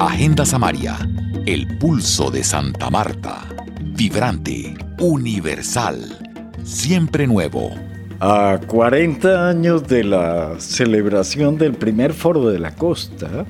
Agenda Samaria, el pulso de Santa Marta. Vibrante, universal, siempre nuevo. A 40 años de la celebración del primer foro de la costa,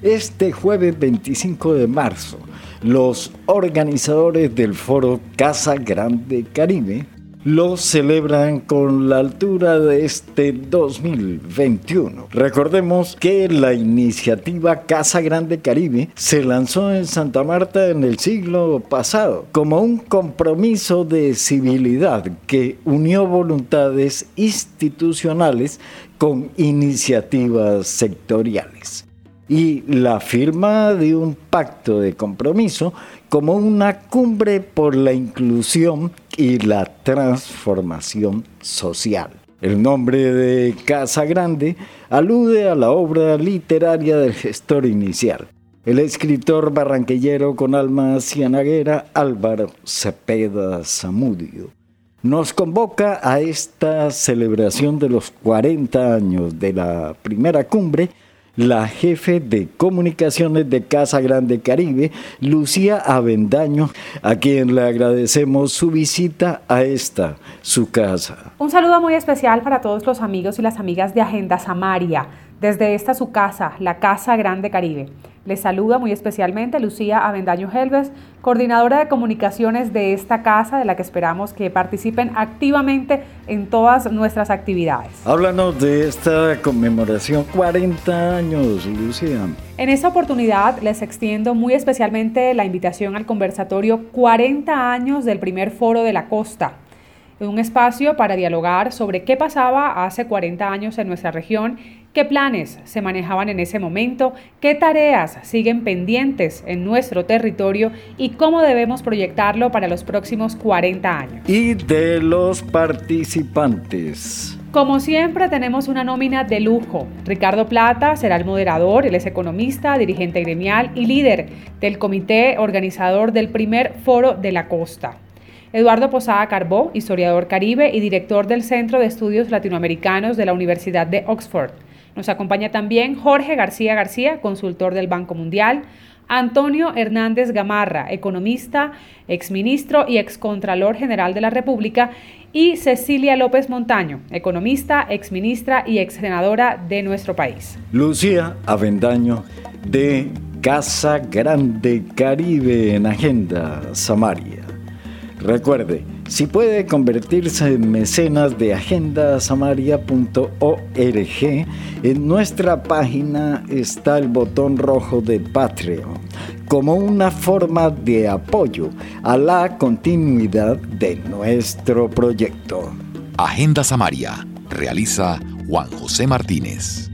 este jueves 25 de marzo, los organizadores del foro Casa Grande Caribe lo celebran con la altura de este 2021. Recordemos que la iniciativa Casa Grande Caribe se lanzó en Santa Marta en el siglo pasado como un compromiso de civilidad que unió voluntades institucionales con iniciativas sectoriales y la firma de un pacto de compromiso como una cumbre por la inclusión y la transformación social. El nombre de Casa Grande alude a la obra literaria del gestor inicial, el escritor barranquillero con alma cianaguera Álvaro Cepeda Zamudio. Nos convoca a esta celebración de los 40 años de la primera cumbre la jefe de comunicaciones de Casa Grande Caribe, Lucía Avendaño, a quien le agradecemos su visita a esta, su casa. Un saludo muy especial para todos los amigos y las amigas de Agenda Samaria, desde esta su casa, la Casa Grande Caribe. Les saluda muy especialmente Lucía Avendaño Helves, coordinadora de comunicaciones de esta casa, de la que esperamos que participen activamente en todas nuestras actividades. Háblanos de esta conmemoración 40 años, Lucía. En esta oportunidad les extiendo muy especialmente la invitación al conversatorio 40 años del primer foro de la costa un espacio para dialogar sobre qué pasaba hace 40 años en nuestra región, qué planes se manejaban en ese momento, qué tareas siguen pendientes en nuestro territorio y cómo debemos proyectarlo para los próximos 40 años. Y de los participantes. Como siempre tenemos una nómina de lujo. Ricardo Plata será el moderador, él es economista, dirigente gremial y líder del comité organizador del primer foro de la costa. Eduardo Posada Carbó, historiador caribe y director del Centro de Estudios Latinoamericanos de la Universidad de Oxford. Nos acompaña también Jorge García García, consultor del Banco Mundial, Antonio Hernández Gamarra, economista, exministro y excontralor general de la República, y Cecilia López Montaño, economista, exministra y exsenadora de nuestro país. Lucía Avendaño, de Casa Grande Caribe en Agenda Samaria. Recuerde, si puede convertirse en mecenas de agendasamaria.org, en nuestra página está el botón rojo de Patreon, como una forma de apoyo a la continuidad de nuestro proyecto. Agenda Samaria, realiza Juan José Martínez.